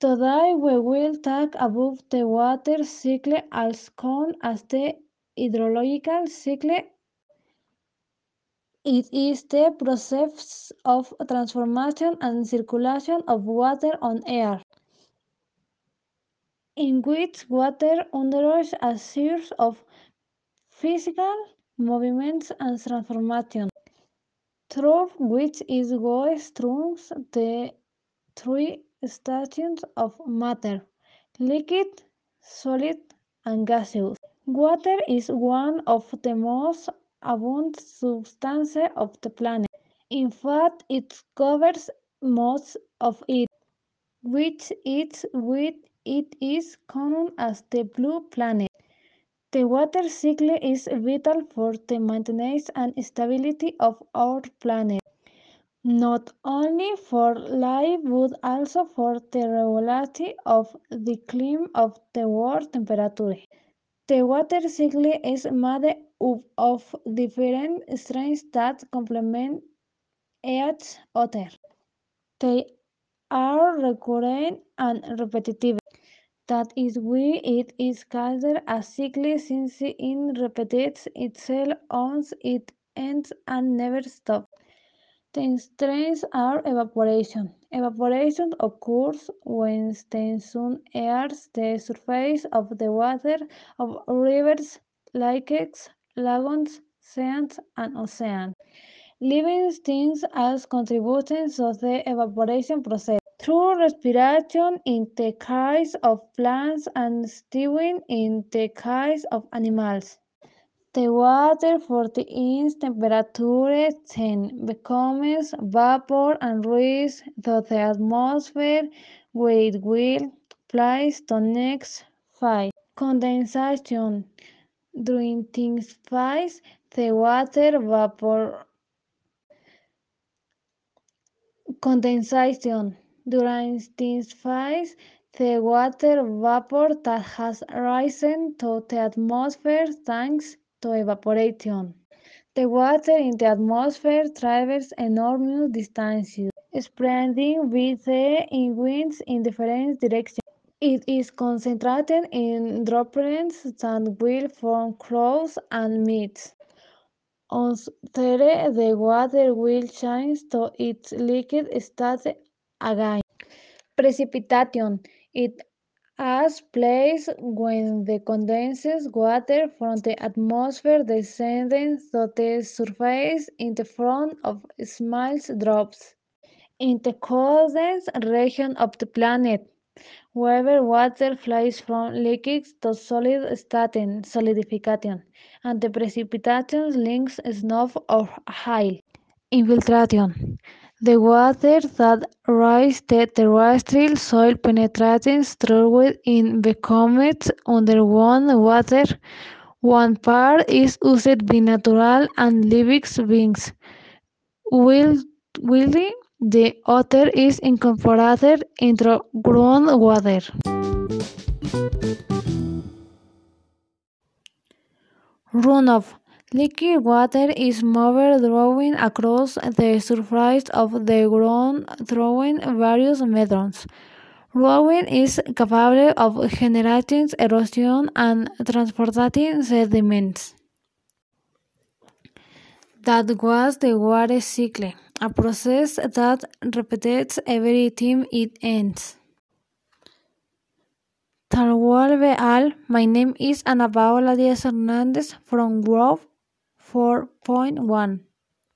Today we will talk about the water cycle also known as the hydrological cycle. It is the process of transformation and circulation of water on air, in which water undergoes a series of physical movements and transformations, through which it goes through the three stages of matter liquid, solid, and gaseous. Water is one of the most abundant substances of the planet. In fact, it covers most of it, which is why it is known as the blue planet. The water cycle is vital for the maintenance and stability of our planet, not only for life but also for the regularity of the climate of the world temperature. The water cycle is made up of different strands that complement each other. They are recurrent and repetitive. That is why it is called a cycle since it repeats itself once it ends and never stops. Strands are evaporation. Evaporation occurs when sun heats the surface of the water of rivers, lakes, lagoons, seas, and oceans. Living things as contributors to the evaporation process through respiration in the case of plants and stewing in the case of animals. The water for the its temperature then becomes vapor and rises to the atmosphere where it will place the next phase, condensation. During this phase, the water vapor condensation. During this phase, the water vapor that has risen to the atmosphere thanks to evaporation. The water in the atmosphere travels enormous distances, spreading with the winds in different directions. It is concentrated in droplets that will form clouds and mists. Once there, the water will change to its liquid state again. Precipitation. It has place when the condensed water from the atmosphere descends to the surface in the form of small drops. In the coldest region of the planet, where water flies from liquid to solid state solidification, and the precipitation links snow or hail. Infiltration. The water that rises the terrestrial soil penetrates through it becomes underground water. One part is used by natural and living beings, while the other is incorporated into groundwater. Runoff. Liquid water is moved drawing across the surface of the ground through various methods. Runoff is capable of generating erosion and transporting sediments. That was the water cycle, a process that repeats every time it ends. Tarwal al, my name is Ana Paola Diaz Hernandez from Grove 4.1.